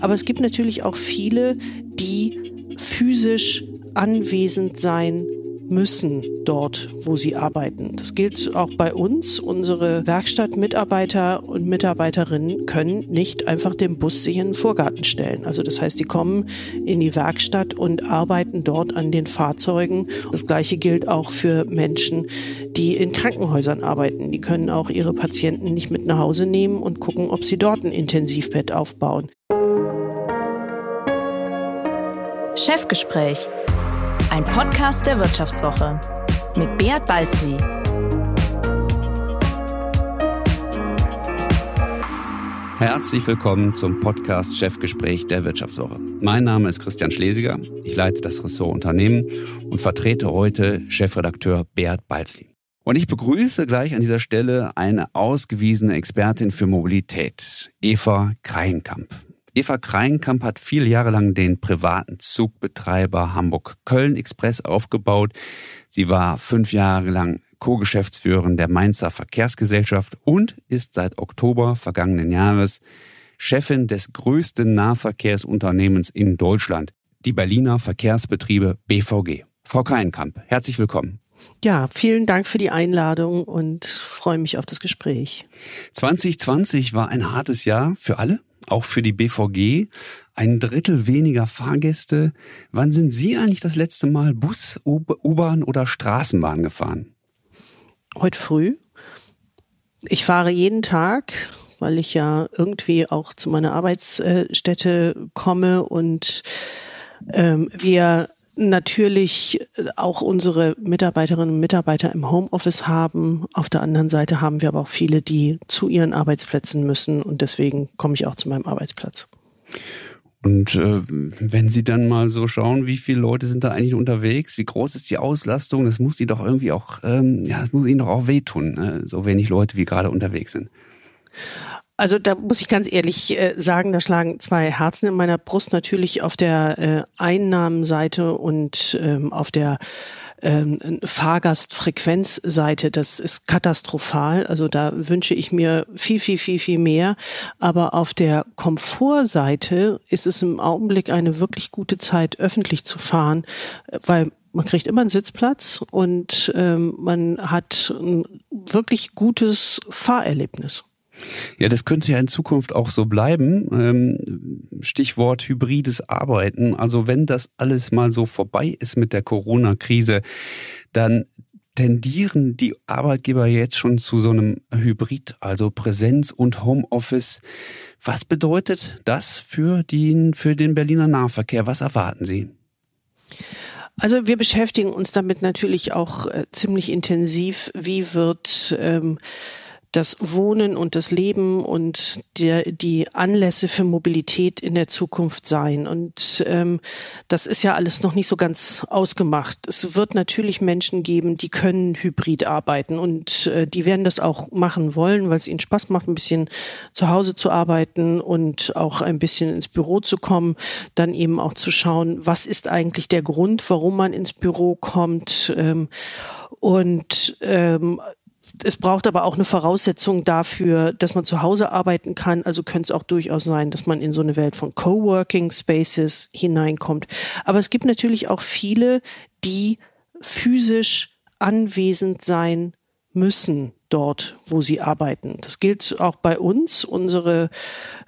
Aber es gibt natürlich auch viele, die physisch anwesend sein müssen dort, wo sie arbeiten. Das gilt auch bei uns. Unsere Werkstattmitarbeiter und Mitarbeiterinnen können nicht einfach den Bus sich in den Vorgarten stellen. Also das heißt, die kommen in die Werkstatt und arbeiten dort an den Fahrzeugen. Das gleiche gilt auch für Menschen, die in Krankenhäusern arbeiten. Die können auch ihre Patienten nicht mit nach Hause nehmen und gucken, ob sie dort ein Intensivbett aufbauen. Chefgespräch ein Podcast der Wirtschaftswoche mit Beat Balzli. Herzlich willkommen zum Podcast Chefgespräch der Wirtschaftswoche. Mein Name ist Christian Schlesiger. Ich leite das Ressort Unternehmen und vertrete heute Chefredakteur Beat Balzli. Und ich begrüße gleich an dieser Stelle eine ausgewiesene Expertin für Mobilität, Eva Kreienkamp. Eva Kreinkamp hat viele Jahre lang den privaten Zugbetreiber Hamburg-Köln Express aufgebaut. Sie war fünf Jahre lang Co-Geschäftsführerin der Mainzer Verkehrsgesellschaft und ist seit Oktober vergangenen Jahres Chefin des größten Nahverkehrsunternehmens in Deutschland, die Berliner Verkehrsbetriebe BVG. Frau Kreinkamp, herzlich willkommen. Ja, vielen Dank für die Einladung und freue mich auf das Gespräch. 2020 war ein hartes Jahr für alle auch für die BVG. Ein Drittel weniger Fahrgäste. Wann sind Sie eigentlich das letzte Mal Bus, U-Bahn oder Straßenbahn gefahren? Heute früh. Ich fahre jeden Tag, weil ich ja irgendwie auch zu meiner Arbeitsstätte komme und ähm, wir natürlich auch unsere Mitarbeiterinnen und Mitarbeiter im Homeoffice haben. Auf der anderen Seite haben wir aber auch viele, die zu ihren Arbeitsplätzen müssen und deswegen komme ich auch zu meinem Arbeitsplatz. Und äh, wenn Sie dann mal so schauen, wie viele Leute sind da eigentlich unterwegs, wie groß ist die Auslastung, das muss Sie doch irgendwie auch, ähm, ja, das muss Ihnen doch auch wehtun, ne? so wenig Leute wie gerade unterwegs sind. Also da muss ich ganz ehrlich äh, sagen, da schlagen zwei Herzen in meiner Brust. Natürlich auf der äh, Einnahmenseite und ähm, auf der ähm, Fahrgastfrequenzseite. Das ist katastrophal. Also da wünsche ich mir viel, viel, viel, viel mehr. Aber auf der Komfortseite ist es im Augenblick eine wirklich gute Zeit, öffentlich zu fahren, weil man kriegt immer einen Sitzplatz und ähm, man hat ein wirklich gutes Fahrerlebnis. Ja, das könnte ja in Zukunft auch so bleiben. Ähm, Stichwort hybrides Arbeiten. Also wenn das alles mal so vorbei ist mit der Corona-Krise, dann tendieren die Arbeitgeber jetzt schon zu so einem Hybrid, also Präsenz und Homeoffice. Was bedeutet das für den, für den Berliner Nahverkehr? Was erwarten Sie? Also wir beschäftigen uns damit natürlich auch äh, ziemlich intensiv. Wie wird ähm, das Wohnen und das Leben und der, die Anlässe für Mobilität in der Zukunft sein. Und ähm, das ist ja alles noch nicht so ganz ausgemacht. Es wird natürlich Menschen geben, die können hybrid arbeiten und äh, die werden das auch machen wollen, weil es ihnen Spaß macht, ein bisschen zu Hause zu arbeiten und auch ein bisschen ins Büro zu kommen. Dann eben auch zu schauen, was ist eigentlich der Grund, warum man ins Büro kommt. Ähm, und ähm, es braucht aber auch eine Voraussetzung dafür, dass man zu Hause arbeiten kann. Also könnte es auch durchaus sein, dass man in so eine Welt von Coworking Spaces hineinkommt. Aber es gibt natürlich auch viele, die physisch anwesend sein müssen dort, wo sie arbeiten. Das gilt auch bei uns. Unsere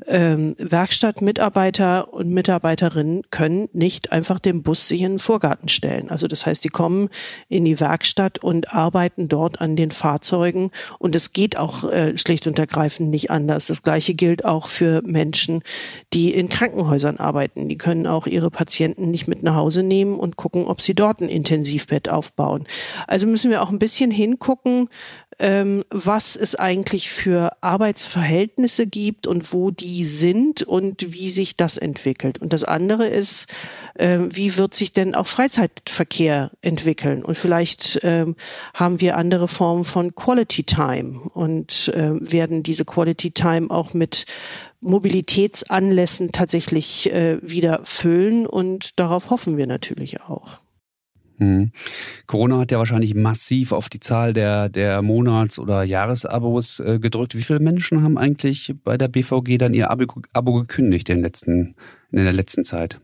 ähm, Werkstattmitarbeiter und Mitarbeiterinnen können nicht einfach den Bus sich in den Vorgarten stellen. Also das heißt, sie kommen in die Werkstatt und arbeiten dort an den Fahrzeugen. Und es geht auch äh, schlicht und ergreifend nicht anders. Das Gleiche gilt auch für Menschen, die in Krankenhäusern arbeiten. Die können auch ihre Patienten nicht mit nach Hause nehmen und gucken, ob sie dort ein Intensivbett aufbauen. Also müssen wir auch ein bisschen hingucken, ähm, was es eigentlich für Arbeitsverhältnisse gibt und wo die sind und wie sich das entwickelt. Und das andere ist, äh, wie wird sich denn auch Freizeitverkehr entwickeln? Und vielleicht ähm, haben wir andere Formen von Quality Time und äh, werden diese Quality Time auch mit Mobilitätsanlässen tatsächlich äh, wieder füllen und darauf hoffen wir natürlich auch. Hm. Corona hat ja wahrscheinlich massiv auf die Zahl der, der Monats- oder Jahresabos äh, gedrückt. Wie viele Menschen haben eigentlich bei der BVG dann ihr Abo, Abo gekündigt in, letzten, in der letzten Zeit?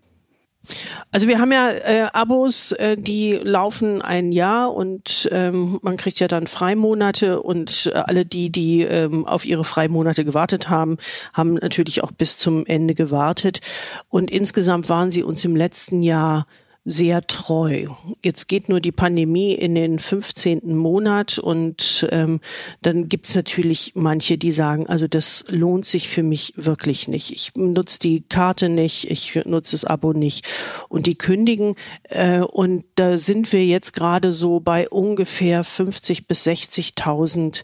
Also wir haben ja äh, Abos, äh, die laufen ein Jahr und ähm, man kriegt ja dann Freimonate und äh, alle die, die ähm, auf ihre Freimonate gewartet haben, haben natürlich auch bis zum Ende gewartet. Und insgesamt waren sie uns im letzten Jahr sehr treu. Jetzt geht nur die Pandemie in den 15. Monat und ähm, dann gibt's natürlich manche, die sagen, also das lohnt sich für mich wirklich nicht. Ich nutze die Karte nicht, ich nutze das Abo nicht und die kündigen äh, und da sind wir jetzt gerade so bei ungefähr 50 bis 60.000,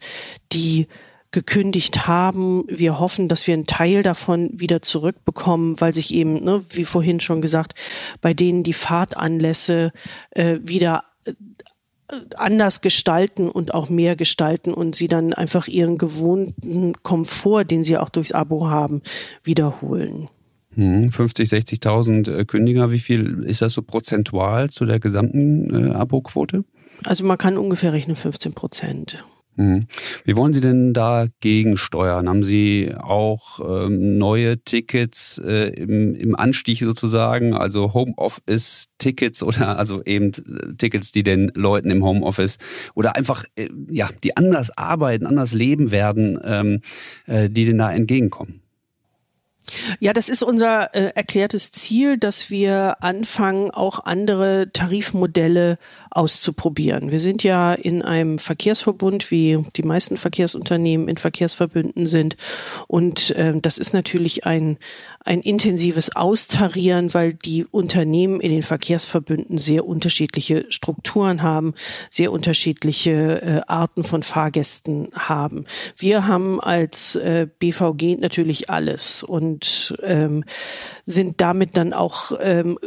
die gekündigt haben. Wir hoffen, dass wir einen Teil davon wieder zurückbekommen, weil sich eben, ne, wie vorhin schon gesagt, bei denen die Fahrtanlässe äh, wieder äh, anders gestalten und auch mehr gestalten und sie dann einfach ihren gewohnten Komfort, den sie auch durchs Abo haben, wiederholen. 50, hm, 60.000 äh, Kündiger, wie viel ist das so prozentual zu der gesamten äh, Abo-Quote? Also man kann ungefähr rechnen 15 Prozent. Mhm. Wie wollen Sie denn dagegen steuern? Haben Sie auch ähm, neue Tickets äh, im, im Anstieg sozusagen, also Homeoffice-Tickets oder also eben äh, Tickets, die den Leuten im Homeoffice oder einfach äh, ja die anders arbeiten, anders leben werden, ähm, äh, die denen da entgegenkommen? Ja, das ist unser äh, erklärtes Ziel, dass wir anfangen, auch andere Tarifmodelle auszuprobieren. Wir sind ja in einem Verkehrsverbund, wie die meisten Verkehrsunternehmen in Verkehrsverbünden sind. Und äh, das ist natürlich ein, ein intensives Austarieren, weil die Unternehmen in den Verkehrsverbünden sehr unterschiedliche Strukturen haben, sehr unterschiedliche äh, Arten von Fahrgästen haben. Wir haben als äh, BVG natürlich alles und ähm, sind damit dann auch ähm,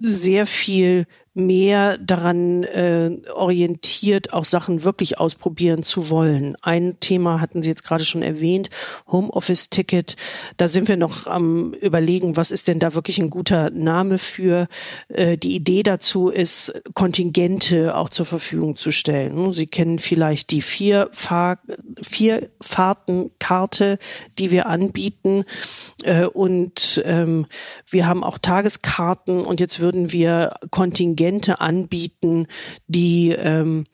sehr viel mehr daran äh, orientiert, auch Sachen wirklich ausprobieren zu wollen. Ein Thema hatten Sie jetzt gerade schon erwähnt, Homeoffice-Ticket. Da sind wir noch am überlegen, was ist denn da wirklich ein guter Name für. Äh, die Idee dazu ist, Kontingente auch zur Verfügung zu stellen. Sie kennen vielleicht die vier, Fahr vier Fahrtenkarte, die wir anbieten. Äh, und ähm, wir haben auch Tageskarten und jetzt würden wir Kontingente Kontingente anbieten, die ähm,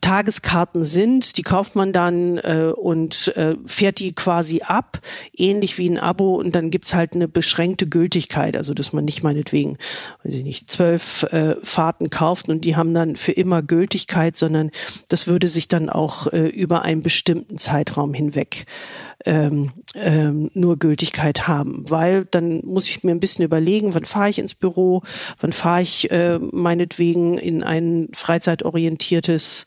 Tageskarten sind, die kauft man dann äh, und äh, fährt die quasi ab, ähnlich wie ein Abo und dann gibt's halt eine beschränkte Gültigkeit, also dass man nicht meinetwegen, weiß ich nicht, zwölf äh, Fahrten kauft und die haben dann für immer Gültigkeit, sondern das würde sich dann auch äh, über einen bestimmten Zeitraum hinweg ähm, ähm, nur Gültigkeit haben, weil dann muss ich mir ein bisschen überlegen, wann fahre ich ins Büro, wann fahre ich äh, meinetwegen in ein freizeitorientiertes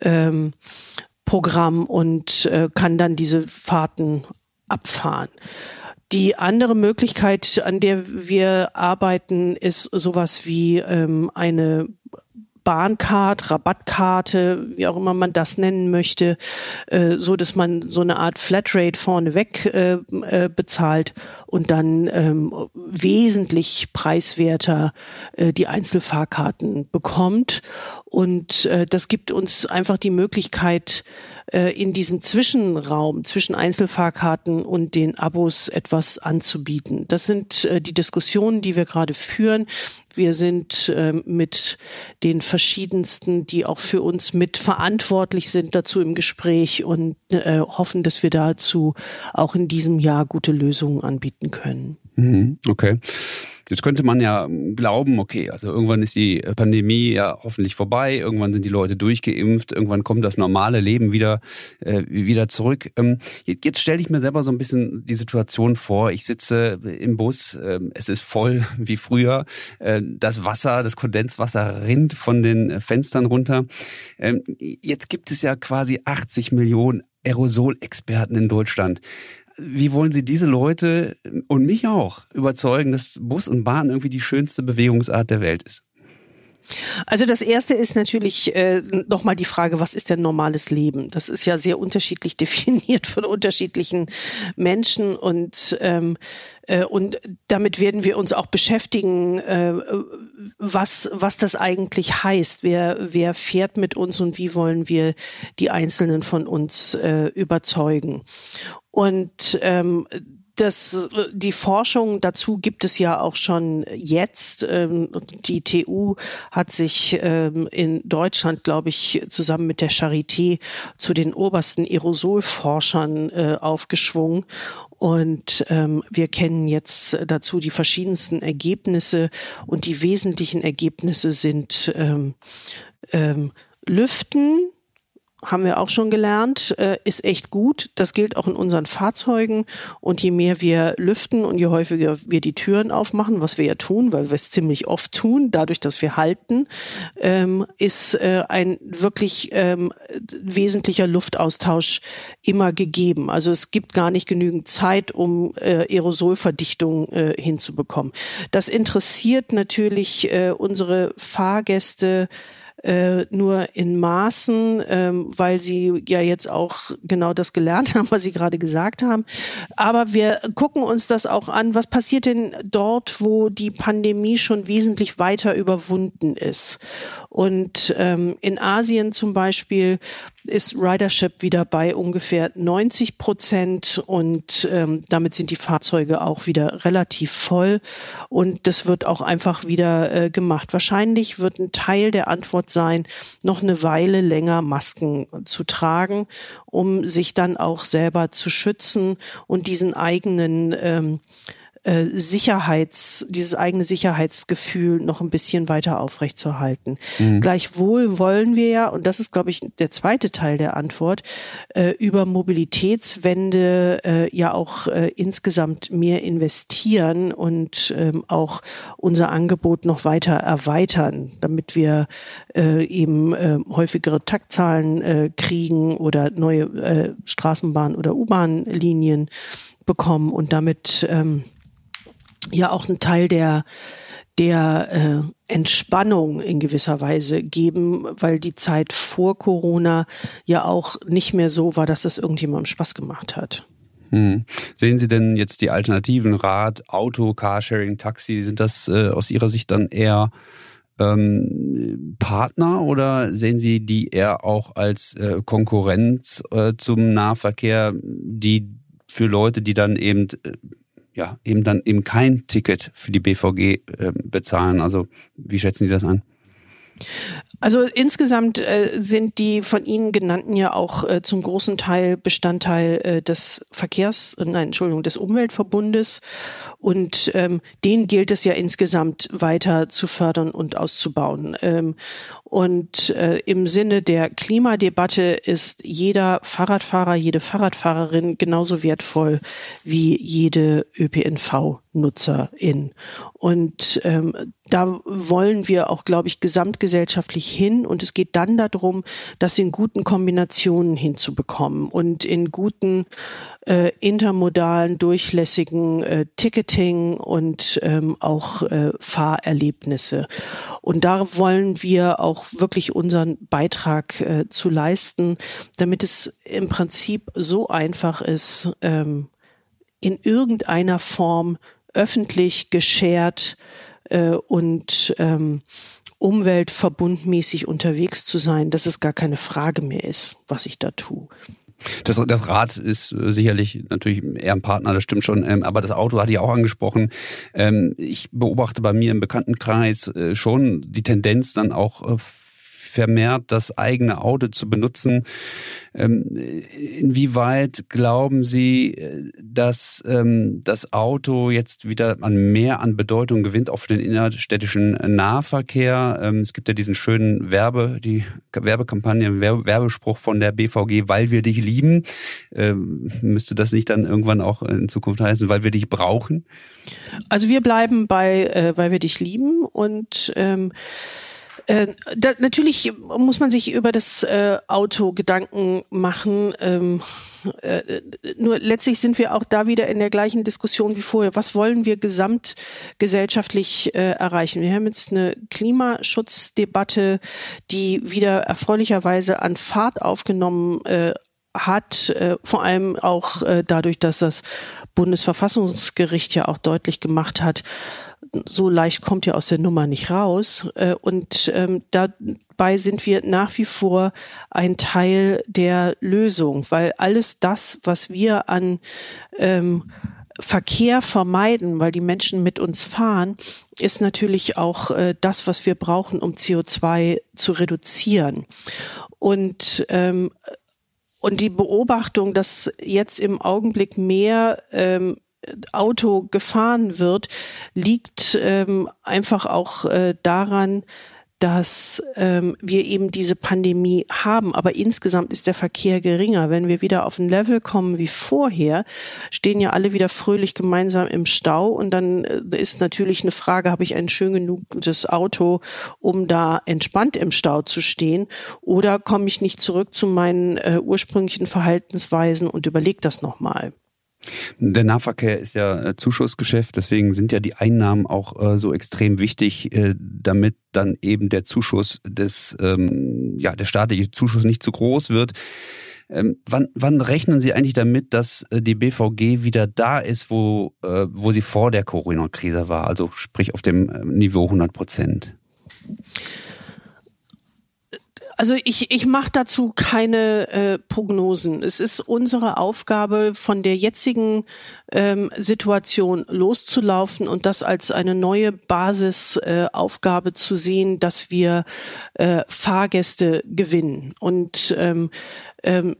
ähm, Programm und äh, kann dann diese Fahrten abfahren. Die andere Möglichkeit, an der wir arbeiten, ist sowas wie ähm, eine Bahncard, Rabattkarte, wie auch immer man das nennen möchte, äh, so dass man so eine Art Flatrate vorneweg äh, äh, bezahlt und dann ähm, wesentlich preiswerter äh, die Einzelfahrkarten bekommt. Und äh, das gibt uns einfach die Möglichkeit, äh, in diesem Zwischenraum zwischen Einzelfahrkarten und den Abos etwas anzubieten. Das sind äh, die Diskussionen, die wir gerade führen. Wir sind äh, mit den verschiedensten, die auch für uns mit verantwortlich sind, dazu im Gespräch und äh, hoffen, dass wir dazu auch in diesem Jahr gute Lösungen anbieten können. Mhm, okay. Jetzt könnte man ja glauben, okay, also irgendwann ist die Pandemie ja hoffentlich vorbei, irgendwann sind die Leute durchgeimpft, irgendwann kommt das normale Leben wieder, äh, wieder zurück. Ähm, jetzt stelle ich mir selber so ein bisschen die Situation vor, ich sitze im Bus, äh, es ist voll wie früher, äh, das Wasser, das Kondenswasser rinnt von den Fenstern runter. Ähm, jetzt gibt es ja quasi 80 Millionen Aerosolexperten in Deutschland. Wie wollen Sie diese Leute und mich auch überzeugen, dass Bus und Bahn irgendwie die schönste Bewegungsart der Welt ist? Also das erste ist natürlich äh, nochmal die Frage, was ist denn normales Leben? Das ist ja sehr unterschiedlich definiert von unterschiedlichen Menschen und ähm, äh, und damit werden wir uns auch beschäftigen, äh, was was das eigentlich heißt. Wer wer fährt mit uns und wie wollen wir die Einzelnen von uns äh, überzeugen? Und ähm, das, die Forschung dazu gibt es ja auch schon jetzt. Ähm, die TU hat sich ähm, in Deutschland, glaube ich, zusammen mit der Charité zu den obersten Aerosolforschern äh, aufgeschwungen. Und ähm, wir kennen jetzt dazu die verschiedensten Ergebnisse. Und die wesentlichen Ergebnisse sind ähm, ähm, Lüften, haben wir auch schon gelernt, äh, ist echt gut. Das gilt auch in unseren Fahrzeugen. Und je mehr wir lüften und je häufiger wir die Türen aufmachen, was wir ja tun, weil wir es ziemlich oft tun, dadurch, dass wir halten, ähm, ist äh, ein wirklich ähm, wesentlicher Luftaustausch immer gegeben. Also es gibt gar nicht genügend Zeit, um äh, Aerosolverdichtung äh, hinzubekommen. Das interessiert natürlich äh, unsere Fahrgäste äh, nur in Maßen, ähm, weil sie ja jetzt auch genau das gelernt haben, was Sie gerade gesagt haben. Aber wir gucken uns das auch an. Was passiert denn dort, wo die Pandemie schon wesentlich weiter überwunden ist? Und ähm, in Asien zum Beispiel ist Ridership wieder bei ungefähr 90 Prozent und ähm, damit sind die Fahrzeuge auch wieder relativ voll und das wird auch einfach wieder äh, gemacht. Wahrscheinlich wird ein Teil der Antwort sein, noch eine Weile länger Masken zu tragen, um sich dann auch selber zu schützen und diesen eigenen ähm, äh, Sicherheits, dieses eigene Sicherheitsgefühl noch ein bisschen weiter aufrechtzuerhalten. Mhm. Gleichwohl wollen wir ja, und das ist, glaube ich, der zweite Teil der Antwort, äh, über Mobilitätswende äh, ja auch äh, insgesamt mehr investieren und ähm, auch unser Angebot noch weiter erweitern, damit wir äh, eben äh, häufigere Taktzahlen äh, kriegen oder neue äh, Straßenbahn- oder U-Bahn-Linien bekommen und damit ähm, ja auch ein Teil der der äh, Entspannung in gewisser Weise geben, weil die Zeit vor Corona ja auch nicht mehr so war, dass es irgendjemandem Spaß gemacht hat. Hm. Sehen Sie denn jetzt die Alternativen Rad, Auto, Carsharing, Taxi? Sind das äh, aus Ihrer Sicht dann eher ähm, Partner oder sehen Sie die eher auch als äh, Konkurrenz äh, zum Nahverkehr, die für Leute, die dann eben äh, ja, eben dann eben kein Ticket für die BVG äh, bezahlen. Also wie schätzen Sie das an? Also insgesamt äh, sind die von Ihnen genannten ja auch äh, zum großen Teil Bestandteil äh, des Verkehrs, äh, nein, Entschuldigung, des Umweltverbundes und ähm, den gilt es ja insgesamt weiter zu fördern und auszubauen. Ähm, und äh, im Sinne der Klimadebatte ist jeder Fahrradfahrer, jede Fahrradfahrerin genauso wertvoll wie jede ÖPNV-Nutzerin. Und ähm, da wollen wir auch, glaube ich, gesamtgesellschaftlich hin. Und es geht dann darum, das in guten Kombinationen hinzubekommen und in guten äh, intermodalen, durchlässigen äh, Ticketing und ähm, auch äh, Fahrerlebnisse. Und da wollen wir auch wirklich unseren Beitrag äh, zu leisten, damit es im Prinzip so einfach ist, ähm, in irgendeiner Form öffentlich geschert äh, und ähm, umweltverbundmäßig unterwegs zu sein, dass es gar keine Frage mehr ist, was ich da tue. Das, das Rad ist äh, sicherlich natürlich eher ein Partner, das stimmt schon. Ähm, aber das Auto hatte ich auch angesprochen. Ähm, ich beobachte bei mir im Bekanntenkreis äh, schon die Tendenz dann auch äh, vermehrt das eigene Auto zu benutzen. Ähm, inwieweit glauben Sie, dass ähm, das Auto jetzt wieder an mehr an Bedeutung gewinnt, auch für den innerstädtischen Nahverkehr? Ähm, es gibt ja diesen schönen Werbe, die Werbekampagne, Werbespruch von der BVG, weil wir dich lieben. Müsste das nicht dann irgendwann auch in Zukunft heißen, weil wir dich brauchen? Also wir bleiben bei, äh, weil wir dich lieben und ähm, Äh, da, natürlich muss man sich über das äh, Auto Gedanken machen. Ähm, äh, nur letztlich sind wir auch da wieder in der gleichen Diskussion wie vorher. Was wollen wir gesamtgesellschaftlich äh, erreichen? Wir haben jetzt eine Klimaschutzdebatte, die wieder erfreulicherweise an Fahrt aufgenommen äh, hat, äh, vor allem auch äh, dadurch, dass das Bundesverfassungsgericht ja auch deutlich gemacht hat, so leicht kommt ihr aus der Nummer nicht raus. Äh, und ähm, dabei sind wir nach wie vor ein Teil der Lösung, weil alles das, was wir an ähm, Verkehr vermeiden, weil die Menschen mit uns fahren, ist natürlich auch äh, das, was wir brauchen, um CO2 zu reduzieren. Und ähm, und die Beobachtung, dass jetzt im Augenblick mehr ähm, Auto gefahren wird, liegt ähm, einfach auch äh, daran, dass ähm, wir eben diese Pandemie haben. Aber insgesamt ist der Verkehr geringer. Wenn wir wieder auf ein Level kommen wie vorher, stehen ja alle wieder fröhlich gemeinsam im Stau. Und dann äh, ist natürlich eine Frage, habe ich ein schön genuges Auto, um da entspannt im Stau zu stehen? Oder komme ich nicht zurück zu meinen äh, ursprünglichen Verhaltensweisen und überlege das nochmal? Der Nahverkehr ist ja äh, Zuschussgeschäft, deswegen sind ja die Einnahmen auch äh, so extrem wichtig, äh, damit dann eben der Zuschuss des, ähm, ja, der staatliche Zuschuss nicht zu groß wird. Ähm, wann, wann rechnen Sie eigentlich damit, dass äh, die BVG wieder da ist, wo, äh, wo sie vor der Corona-Krise war, also sprich auf dem äh, Niveau 100 Prozent? Also ich, ich mache dazu keine äh, Prognosen. Es ist unsere Aufgabe, von der jetzigen ähm, Situation loszulaufen und das als eine neue Basisaufgabe äh, zu sehen, dass wir äh, Fahrgäste gewinnen. Und ähm, ähm,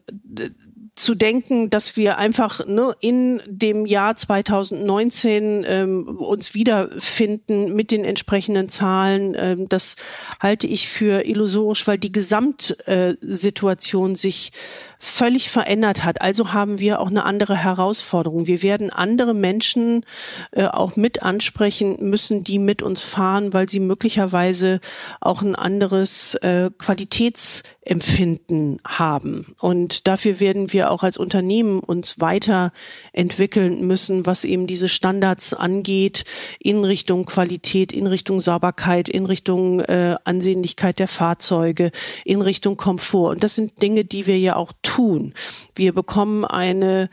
zu denken, dass wir einfach ne, in dem Jahr 2019 ähm, uns wiederfinden mit den entsprechenden Zahlen, ähm, das halte ich für illusorisch, weil die Gesamtsituation sich völlig verändert hat. Also haben wir auch eine andere Herausforderung. Wir werden andere Menschen äh, auch mit ansprechen müssen, die mit uns fahren, weil sie möglicherweise auch ein anderes äh, Qualitätsempfinden haben. Und dafür werden wir auch als Unternehmen uns weiterentwickeln müssen, was eben diese Standards angeht, in Richtung Qualität, in Richtung Sauberkeit, in Richtung äh, Ansehnlichkeit der Fahrzeuge, in Richtung Komfort. Und das sind Dinge, die wir ja auch tun tun. Wir bekommen eine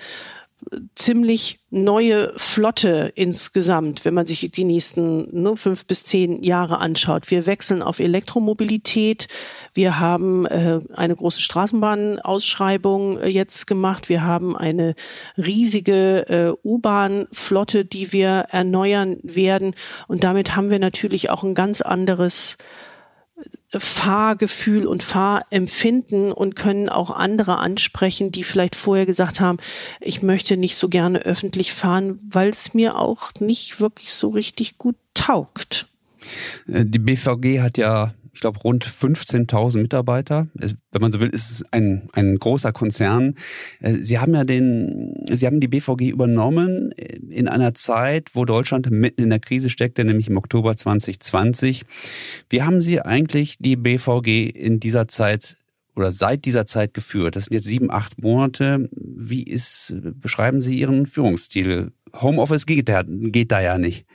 ziemlich neue Flotte insgesamt, wenn man sich die nächsten ne, fünf bis zehn Jahre anschaut. Wir wechseln auf Elektromobilität. Wir haben äh, eine große Straßenbahnausschreibung äh, jetzt gemacht. Wir haben eine riesige äh, U-Bahn-Flotte, die wir erneuern werden. Und damit haben wir natürlich auch ein ganz anderes Fahrgefühl und Fahrempfinden und können auch andere ansprechen, die vielleicht vorher gesagt haben, ich möchte nicht so gerne öffentlich fahren, weil es mir auch nicht wirklich so richtig gut taugt. Äh, die BVG hat ja ich glaube, rund 15.000 Mitarbeiter. Wenn man so will, ist es ein, ein großer Konzern. Äh, Sie haben ja den, Sie haben die BVG übernommen in einer Zeit, wo Deutschland mitten in der Krise steckte, nämlich im Oktober 2020. Wie haben Sie eigentlich die BVG in dieser Zeit oder seit dieser Zeit geführt? Das sind jetzt sieben, acht Monate. Wie ist, beschreiben Sie Ihren Führungsstil? Homeoffice geht geht da ja nicht.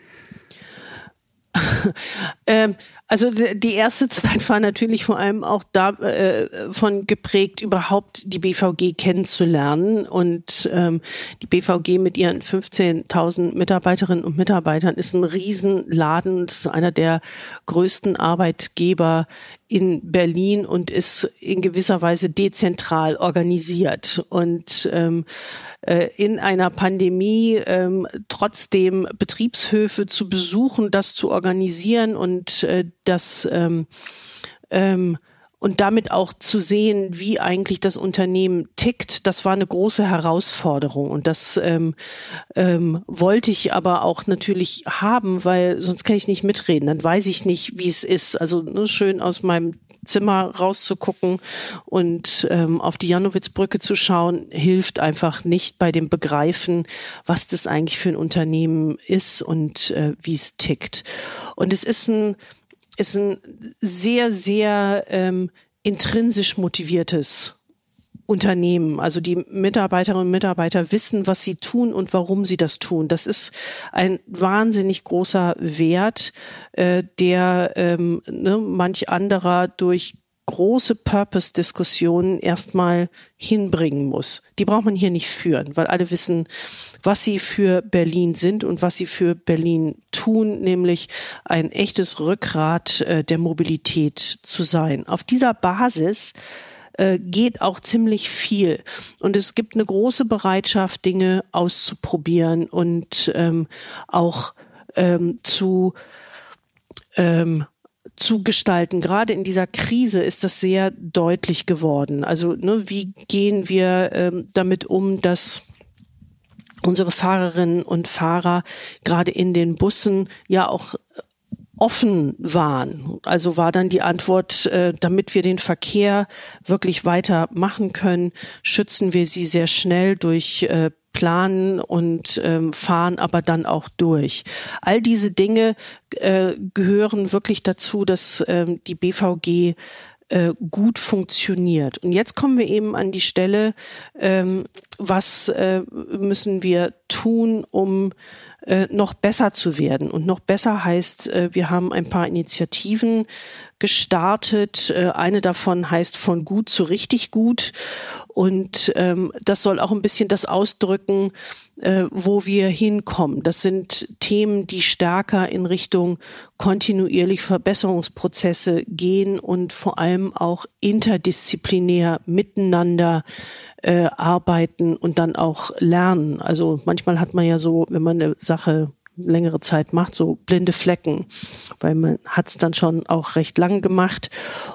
ähm, also die erste Zeit war natürlich vor allem auch davon äh, geprägt, überhaupt die BVG kennenzulernen. Und ähm, die BVG mit ihren 15.000 Mitarbeiterinnen und Mitarbeitern ist ein Riesenladen. Ist einer der größten Arbeitgeber in Berlin und ist in gewisser Weise dezentral organisiert. Und ähm, äh, in einer Pandemie ähm, trotzdem Betriebshöfe zu besuchen, das zu organisieren und äh, das ähm, ähm, und damit auch zu sehen, wie eigentlich das Unternehmen tickt, das war eine große Herausforderung. Und das ähm, ähm, wollte ich aber auch natürlich haben, weil sonst kann ich nicht mitreden. Dann weiß ich nicht, wie es ist. Also ne, schön aus meinem Zimmer rauszugucken und ähm, auf die Janowitzbrücke zu schauen, hilft einfach nicht bei dem Begreifen, was das eigentlich für ein Unternehmen ist und äh, wie es tickt. Und es ist ein ist ein sehr, sehr ähm, intrinsisch motiviertes Unternehmen. Also die Mitarbeiterinnen und Mitarbeiter wissen, was sie tun und warum sie das tun. Das ist ein wahnsinnig großer Wert, äh, der ähm, ne, manch anderer durch große Purpose-Diskussionen erstmal hinbringen muss. Die braucht man hier nicht führen, weil alle wissen, was sie für Berlin sind und was sie für Berlin tun, nämlich ein echtes Rückgrat äh, der Mobilität zu sein. Auf dieser Basis äh, geht auch ziemlich viel. Und es gibt eine große Bereitschaft, Dinge auszuprobieren und ähm, auch ähm, zu ähm, zu gestalten. Gerade in dieser Krise ist das sehr deutlich geworden. Also ne, wie gehen wir ähm, damit um, dass unsere Fahrerinnen und Fahrer gerade in den Bussen ja auch offen waren. Also war dann die Antwort, äh, damit wir den Verkehr wirklich weiter machen können, schützen wir sie sehr schnell durch äh, Planen und ähm, fahren aber dann auch durch. All diese Dinge äh, gehören wirklich dazu, dass ähm, die BVG äh, gut funktioniert. Und jetzt kommen wir eben an die Stelle, ähm, was äh, müssen wir tun, um äh, noch besser zu werden. Und noch besser heißt, äh, wir haben ein paar Initiativen gestartet. Äh, eine davon heißt von gut zu richtig gut. Und ähm, das soll auch ein bisschen das ausdrücken, äh, wo wir hinkommen. Das sind Themen, die stärker in Richtung kontinuierlich Verbesserungsprozesse gehen und vor allem auch interdisziplinär miteinander äh, arbeiten und dann auch lernen. Also manchmal hat man ja so, wenn man eine Sache längere Zeit macht, so blinde Flecken, weil man hat es dann schon auch recht lang gemacht.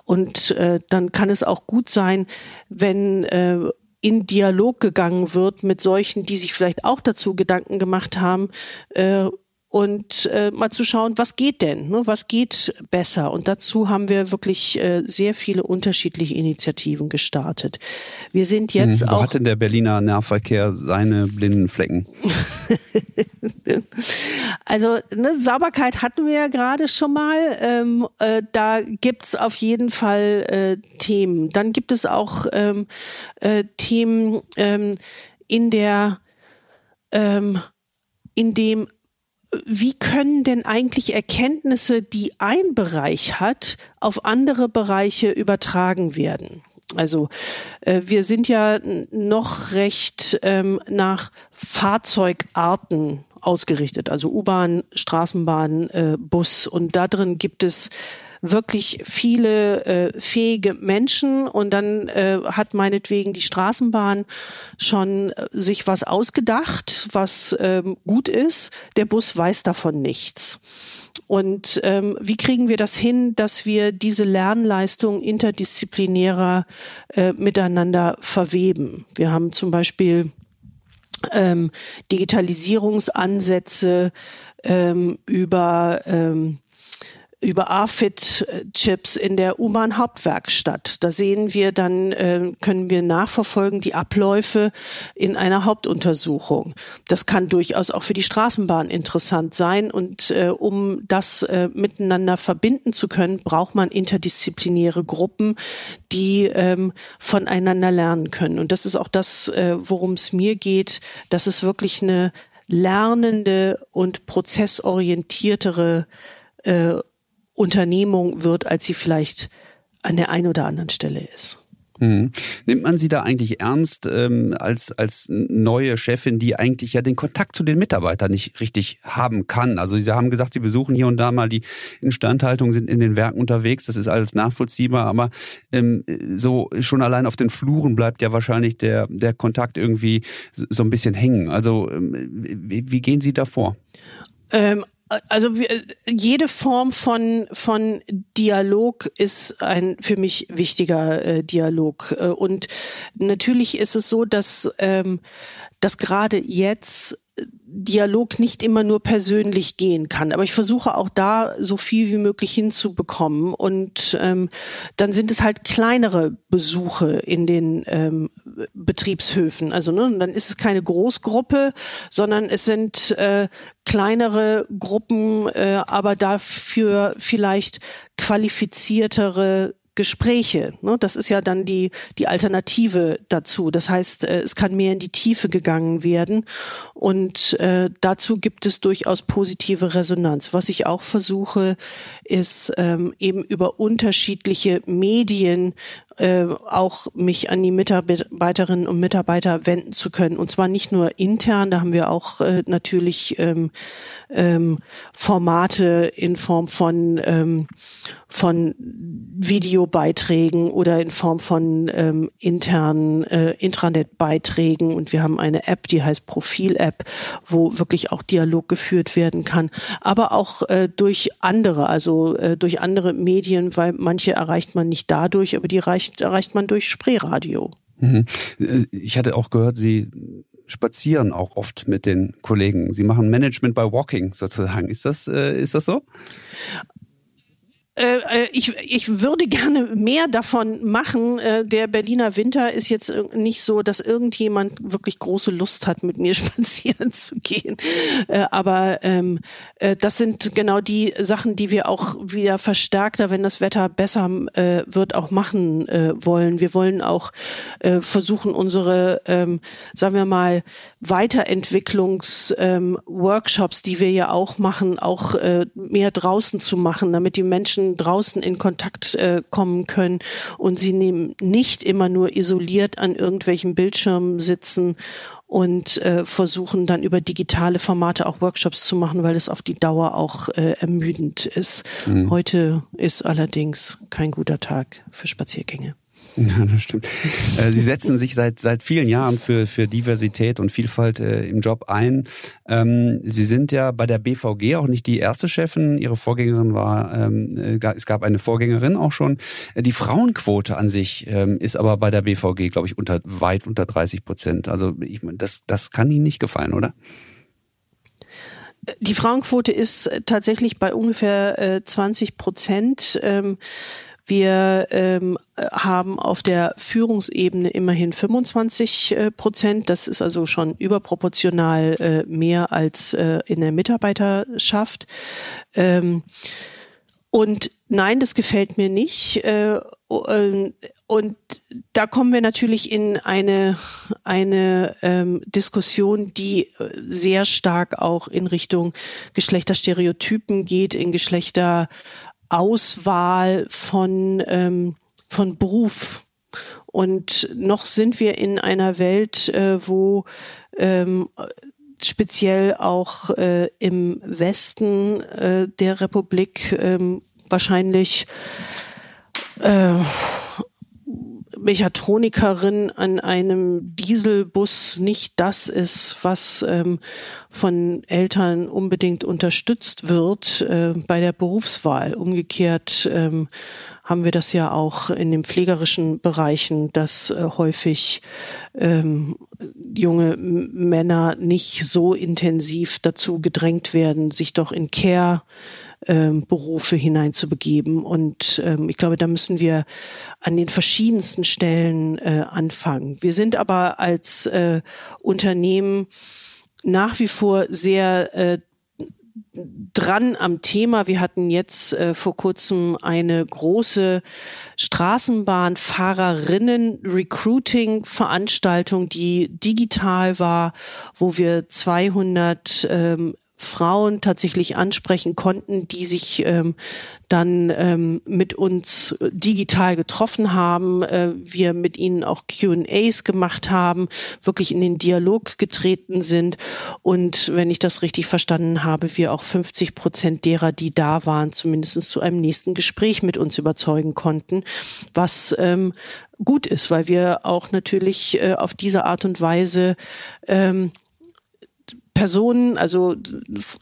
Und äh, dann kann es auch gut sein, wenn äh, in Dialog gegangen wird mit solchen, die sich vielleicht auch dazu Gedanken gemacht haben, äh, und äh, mal zu schauen, was geht denn, ne? was geht besser. Und dazu haben wir wirklich äh, sehr viele unterschiedliche Initiativen gestartet. Wir sind jetzt hm, wo auch. hat denn der Berliner Nahverkehr seine blinden Flecken? also ne, Sauberkeit hatten wir ja gerade schon mal. Ähm, äh, da gibt's auf jeden Fall äh, Themen. Dann gibt es auch ähm, äh, Themen ähm, in der ähm, in dem wie können denn eigentlich Erkenntnisse, die ein Bereich hat, auf andere Bereiche übertragen werden? Also äh, wir sind ja noch recht ähm, nach Fahrzeugarten ausgerichtet, also U-Bahn, Straßenbahn, äh, Bus. Und da drin gibt es wirklich viele äh, fähige Menschen und dann äh, hat meinetwegen die Straßenbahn schon äh, sich was ausgedacht, was ähm, gut ist. Der Bus weiß davon nichts. Und ähm, wie kriegen wir das hin, dass wir diese Lernleistung interdisziplinärer äh, miteinander verweben? Wir haben zum Beispiel ähm, Digitalisierungsansätze ähm, über ähm, über AFIT-Chips in der U-Bahn-Hauptwerkstatt. Da sehen wir dann, äh, können wir nachverfolgen die Abläufe in einer Hauptuntersuchung. Das kann durchaus auch für die Straßenbahn interessant sein. Und äh, um das äh, miteinander verbinden zu können, braucht man interdisziplinäre Gruppen, die ähm, voneinander lernen können. Und das ist auch das, äh, worum es mir geht, dass es wirklich eine lernende und prozessorientiertere äh, Unternehmung wird, als sie vielleicht an der einen oder anderen Stelle ist. Mhm. Nimmt man sie da eigentlich ernst ähm, als, als neue Chefin, die eigentlich ja den Kontakt zu den Mitarbeitern nicht richtig haben kann? Also Sie haben gesagt, Sie besuchen hier und da mal die Instandhaltung, sind in den Werken unterwegs, das ist alles nachvollziehbar, aber ähm, so schon allein auf den Fluren bleibt ja wahrscheinlich der, der Kontakt irgendwie so ein bisschen hängen. Also ähm, wie, wie gehen Sie da vor? Ähm, also jede Form von von Dialog ist ein für mich wichtiger äh, Dialog. Äh, und natürlich ist es so, dass ähm, dass gerade jetzt Dialog nicht immer nur persönlich gehen kann. Aber ich versuche auch da so viel wie möglich hinzubekommen. Und ähm, dann sind es halt kleinere Besuche in den ähm, Betriebshöfen. Also ne, dann ist es keine Großgruppe, sondern es sind äh, kleinere Gruppen, äh, aber dafür vielleicht qualifiziertere Gespräche. Ne? Das ist ja dann die, die Alternative dazu. Das heißt, äh, es kann mehr in die Tiefe gegangen werden. Und äh, dazu gibt es durchaus positive Resonanz. Was ich auch versuche, ist ähm, eben über unterschiedliche Medien äh, auch mich an die Mitarbeiterinnen und Mitarbeiter wenden zu können. Und zwar nicht nur intern, da haben wir auch äh, natürlich ähm, ähm, Formate in Form von, ähm, von Videobeiträgen oder in Form von ähm, internen äh, Intranet-Beiträgen. Und wir haben eine App, die heißt Profil-App, wo wirklich auch Dialog geführt werden kann. Aber auch äh, durch andere, also äh, durch andere Medien, weil manche erreicht man nicht dadurch, aber die reichen erreicht, erreicht man durch Spreeradio. Mhm. Ich hatte auch gehört, Sie spazieren auch oft mit den Kollegen. Sie machen Management by Walking sozusagen. Ist das, äh, ist das so? Äh, äh, ich, ich würde gerne mehr davon machen. Äh, der Berliner Winter ist jetzt nicht so, dass irgendjemand wirklich große Lust hat, mit mir spazieren zu gehen. Aber ähm, das sind genau die Sachen, die wir auch wieder verstärkter, wenn das Wetter besser wird, auch machen wollen. Wir wollen auch versuchen, unsere, ähm, sagen wir mal, Weiterentwicklungsworkshops, ähm, die wir ja auch machen, auch mehr draußen zu machen, damit die Menschen draußen in Kontakt äh, kommen können und sie nehmen nicht immer nur isoliert an irgendwelchen Bildschirmen sitzen und äh, versuchen dann über digitale Formate auch Workshops zu machen, weil es auf die Dauer auch äh, ermüdend ist. Mhm. Heute ist allerdings kein guter Tag für Spaziergänge. Ja, das stimmt. Äh, Sie setzen sich seit seit vielen Jahren für für Diversität und Vielfalt äh, im Job ein. Ähm, Sie sind ja bei der BVG auch nicht die erste Chefin. Ihre Vorgängerin war, ähm, äh, es gab eine Vorgängerin auch schon. Die Frauenquote an sich ähm, ist aber bei der BVG, glaube ich, unter weit unter 30 Prozent. Also ich, das das kann Ihnen nicht gefallen, oder? Die Frauenquote ist tatsächlich bei ungefähr äh, 20 Prozent. Ähm, wir ähm, haben auf der Führungsebene immerhin 25 äh, Prozent. Das ist also schon überproportional äh, mehr als äh, in der Mitarbeiterschaft. Ähm, und nein, das gefällt mir nicht. Äh, und da kommen wir natürlich in eine, eine ähm, Diskussion, die äh, sehr stark auch in Richtung Geschlechterstereotypen geht, in Geschlechter Auswahl von, ähm, von Beruf. Und noch sind wir in einer Welt, äh, wo ähm, speziell auch äh, im Westen äh, der Republik ähm, wahrscheinlich äh, Mechatronikerin an einem Dieselbus nicht das ist, was ähm, von Eltern unbedingt unterstützt wird äh, bei der Berufswahl. Umgekehrt ähm, haben wir das ja auch in den pflegerischen Bereichen, dass äh, häufig ähm, junge Männer nicht so intensiv dazu gedrängt werden, sich doch in Care ähm, Berufe hineinzubegeben. Und ähm, ich glaube, da müssen wir an den verschiedensten Stellen äh, anfangen. Wir sind aber als äh, Unternehmen nach wie vor sehr äh, dran am Thema. Wir hatten jetzt äh, vor kurzem eine große Straßenbahnfahrerinnen Recruiting Veranstaltung, die digital war, wo wir 200 ähm, Frauen tatsächlich ansprechen konnten, die sich ähm, dann ähm, mit uns digital getroffen haben, äh, wir mit ihnen auch Q&As gemacht haben, wirklich in den Dialog getreten sind. Und wenn ich das richtig verstanden habe, wir auch 50 Prozent derer, die da waren, zumindest zu einem nächsten Gespräch mit uns überzeugen konnten, was ähm, gut ist, weil wir auch natürlich äh, auf diese Art und Weise ähm, Personen, also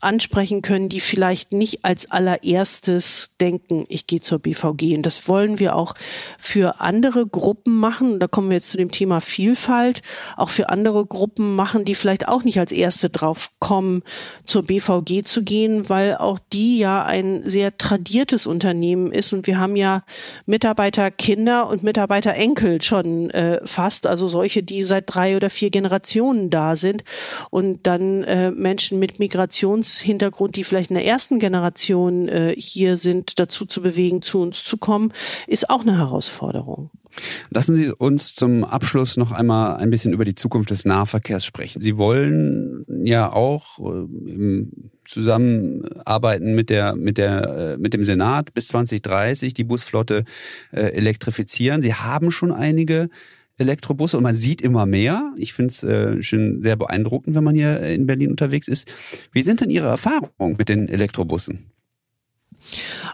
ansprechen können, die vielleicht nicht als allererstes denken, ich gehe zur BVG. Und das wollen wir auch für andere Gruppen machen. Da kommen wir jetzt zu dem Thema Vielfalt. Auch für andere Gruppen machen, die vielleicht auch nicht als erste drauf kommen, zur BVG zu gehen, weil auch die ja ein sehr tradiertes Unternehmen ist. Und wir haben ja Mitarbeiter Kinder und Mitarbeiter Enkel schon äh, fast, also solche, die seit drei oder vier Generationen da sind. Und dann äh, Menschen mit Migrationshintergrund, die vielleicht in der ersten Generation äh, hier sind, dazu zu bewegen, zu uns zu kommen, ist auch eine Herausforderung. Lassen Sie uns zum Abschluss noch einmal ein bisschen über die Zukunft des Nahverkehrs sprechen. Sie wollen ja auch äh, im Zusammenarbeiten mit der mit der äh, mit dem Senat bis 2030 die Busflotte äh, elektrifizieren. Sie haben schon einige Elektrobusse und man sieht immer mehr. Ich finde es äh, schon sehr beeindruckend, wenn man hier in Berlin unterwegs ist. Wie sind denn Ihre Erfahrungen mit den Elektrobussen?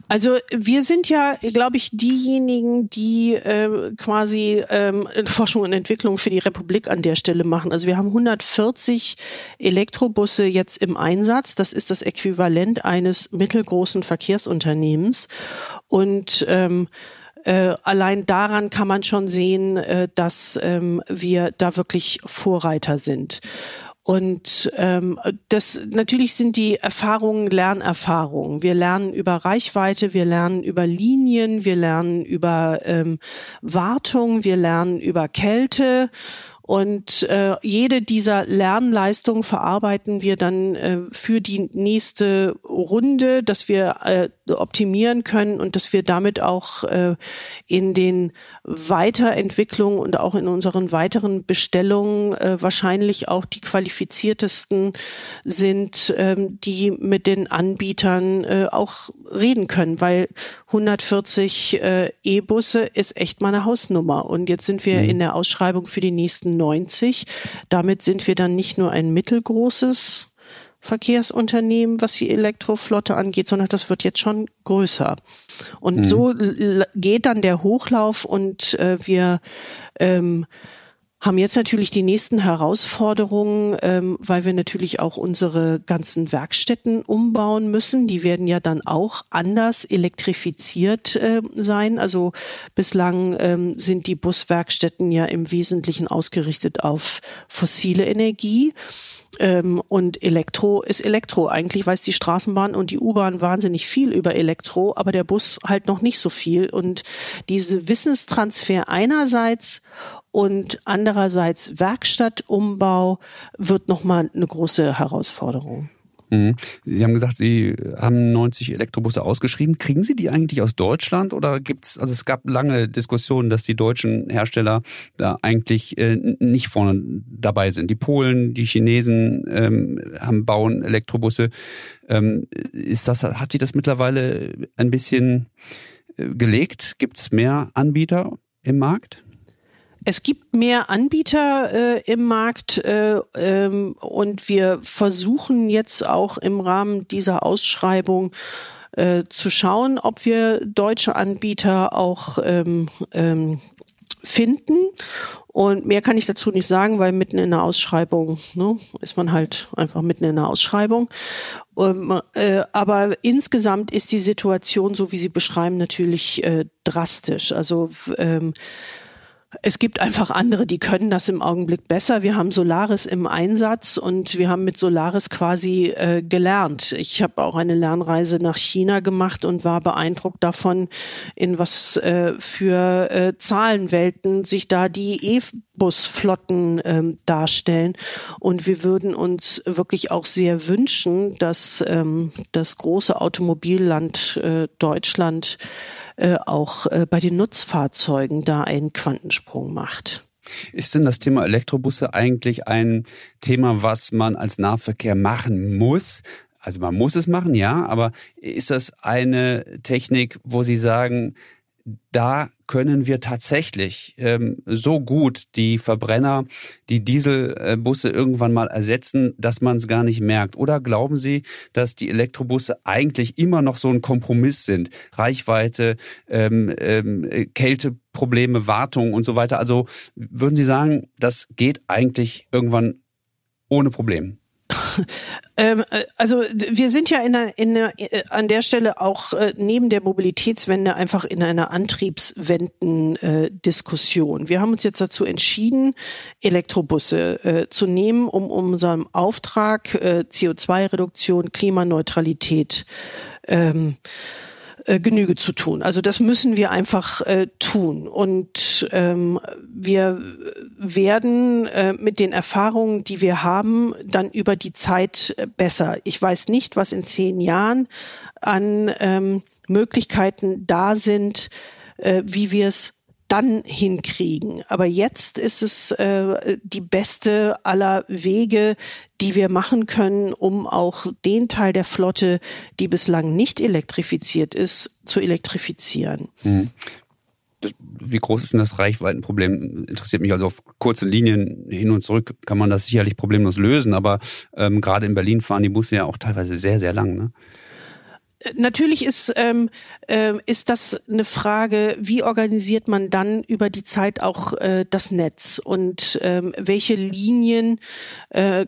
Also wir sind ja, glaube ich, diejenigen, die äh, quasi ähm, Forschung und Entwicklung für die Republik an der Stelle machen. Also wir haben 140 Elektrobusse jetzt im Einsatz. Das ist das Äquivalent eines mittelgroßen Verkehrsunternehmens. Und ähm, äh, allein daran kann man schon sehen, äh, dass ähm, wir da wirklich Vorreiter sind. Und ähm, das natürlich sind die Erfahrungen Lernerfahrungen. Wir lernen über Reichweite, wir lernen über Linien, wir lernen über ähm, Wartung, wir lernen über Kälte und äh, jede dieser Lernleistungen verarbeiten wir dann äh, für die nächste Runde, dass wir äh, optimieren können und dass wir damit auch äh, in den Weiterentwicklungen und auch in unseren weiteren Bestellungen äh, wahrscheinlich auch die qualifiziertesten sind, ähm, die mit den Anbietern äh, auch reden können, weil 140 äh, E-Busse ist echt mal eine Hausnummer. Und jetzt sind wir mhm. in der Ausschreibung für die nächsten 90. Damit sind wir dann nicht nur ein mittelgroßes Verkehrsunternehmen, was die Elektroflotte angeht, sondern das wird jetzt schon größer. Und mhm. so geht dann der Hochlauf und äh, wir ähm, haben jetzt natürlich die nächsten Herausforderungen, ähm, weil wir natürlich auch unsere ganzen Werkstätten umbauen müssen. Die werden ja dann auch anders elektrifiziert äh, sein. Also bislang ähm, sind die Buswerkstätten ja im Wesentlichen ausgerichtet auf fossile Energie. Ähm, und Elektro ist Elektro. Eigentlich weiß die Straßenbahn und die U-Bahn wahnsinnig viel über Elektro, aber der Bus halt noch nicht so viel. Und diese Wissenstransfer einerseits und andererseits Werkstattumbau wird nochmal eine große Herausforderung. Mhm. Sie haben gesagt, Sie haben 90 Elektrobusse ausgeschrieben. Kriegen Sie die eigentlich aus Deutschland oder gibt's? Also es gab lange Diskussionen, dass die deutschen Hersteller da eigentlich äh, nicht vorne dabei sind. Die Polen, die Chinesen ähm, haben bauen Elektrobusse. Ähm, ist das? Hat sich das mittlerweile ein bisschen äh, gelegt? Gibt's mehr Anbieter im Markt? Es gibt mehr Anbieter äh, im Markt äh, ähm, und wir versuchen jetzt auch im Rahmen dieser Ausschreibung äh, zu schauen, ob wir deutsche Anbieter auch ähm, ähm, finden. Und mehr kann ich dazu nicht sagen, weil mitten in der Ausschreibung ne, ist man halt einfach mitten in der Ausschreibung. Um, äh, aber insgesamt ist die Situation, so wie Sie beschreiben, natürlich äh, drastisch. Also ähm, es gibt einfach andere, die können das im Augenblick besser. Wir haben Solaris im Einsatz und wir haben mit Solaris quasi äh, gelernt. Ich habe auch eine Lernreise nach China gemacht und war beeindruckt davon, in was äh, für äh, Zahlenwelten sich da die E-Bus-Flotten ähm, darstellen. Und wir würden uns wirklich auch sehr wünschen, dass ähm, das große Automobilland äh, Deutschland äh, auch äh, bei den Nutzfahrzeugen da einen Quantensprung macht. Ist denn das Thema Elektrobusse eigentlich ein Thema, was man als Nahverkehr machen muss? Also man muss es machen, ja, aber ist das eine Technik, wo Sie sagen, da können wir tatsächlich ähm, so gut die Verbrenner, die Dieselbusse irgendwann mal ersetzen, dass man es gar nicht merkt? Oder glauben Sie, dass die Elektrobusse eigentlich immer noch so ein Kompromiss sind? Reichweite, ähm, ähm, Kälteprobleme, Wartung und so weiter. Also würden Sie sagen, das geht eigentlich irgendwann ohne Problem? Ähm, äh, also wir sind ja in einer, in einer, äh, an der Stelle auch äh, neben der Mobilitätswende einfach in einer Antriebswenden-Diskussion. wir haben uns jetzt dazu entschieden, Elektrobusse äh, zu nehmen, um unserem Auftrag äh, CO2-Reduktion, Klimaneutralität ähm, äh, Genüge zu tun. Also das müssen wir einfach äh, tun. Und ähm, wir werden äh, mit den Erfahrungen, die wir haben, dann über die Zeit äh, besser. Ich weiß nicht, was in zehn Jahren an ähm, Möglichkeiten da sind, äh, wie wir es dann hinkriegen. Aber jetzt ist es äh, die beste aller Wege, die wir machen können, um auch den Teil der Flotte, die bislang nicht elektrifiziert ist, zu elektrifizieren. Mhm. wie groß ist denn das Reichweitenproblem? Interessiert mich also auf kurzen Linien hin und zurück kann man das sicherlich problemlos lösen, aber ähm, gerade in Berlin fahren die Busse ja auch teilweise sehr, sehr lang. Ne? Natürlich ist, ähm, äh, ist das eine Frage, wie organisiert man dann über die Zeit auch äh, das Netz und ähm, welche Linien äh,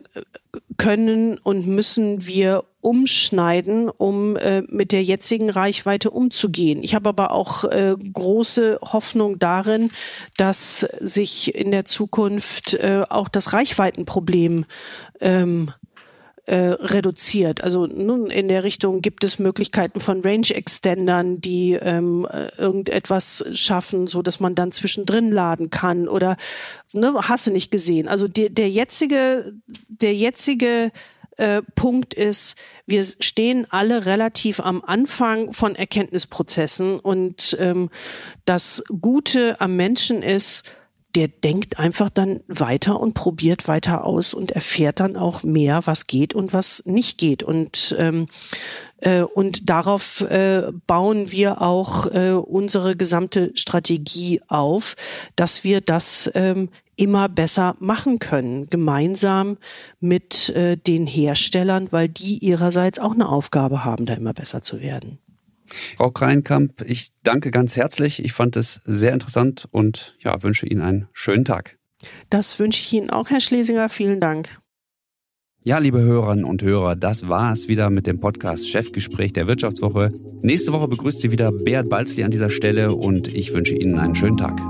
können und müssen wir umschneiden, um äh, mit der jetzigen Reichweite umzugehen. Ich habe aber auch äh, große Hoffnung darin, dass sich in der Zukunft äh, auch das Reichweitenproblem ähm, äh, reduziert. Also nun in der Richtung gibt es Möglichkeiten von Range Extendern, die ähm, äh, irgendetwas schaffen, so dass man dann zwischendrin laden kann oder ne, hast du nicht gesehen. Also der, der jetzige, der jetzige äh, Punkt ist, wir stehen alle relativ am Anfang von Erkenntnisprozessen und ähm, das Gute am Menschen ist, der denkt einfach dann weiter und probiert weiter aus und erfährt dann auch mehr, was geht und was nicht geht. Und ähm, äh, und darauf äh, bauen wir auch äh, unsere gesamte Strategie auf, dass wir das ähm, immer besser machen können, gemeinsam mit äh, den Herstellern, weil die ihrerseits auch eine Aufgabe haben, da immer besser zu werden. Frau Kreinkamp, ich danke ganz herzlich. Ich fand es sehr interessant und ja, wünsche Ihnen einen schönen Tag. Das wünsche ich Ihnen auch, Herr Schlesinger. Vielen Dank. Ja, liebe Hörerinnen und Hörer, das war es wieder mit dem Podcast Chefgespräch der Wirtschaftswoche. Nächste Woche begrüßt Sie wieder Beat Balzli an dieser Stelle und ich wünsche Ihnen einen schönen Tag.